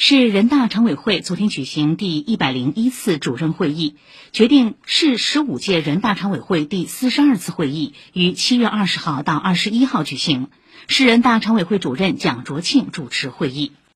市人大常委会昨天举行第一百零一次主任会议决定市十五届人大常委会第四十二次会议于七月二十号到二十一号举行。市人大常委会主任蒋卓庆主持会议。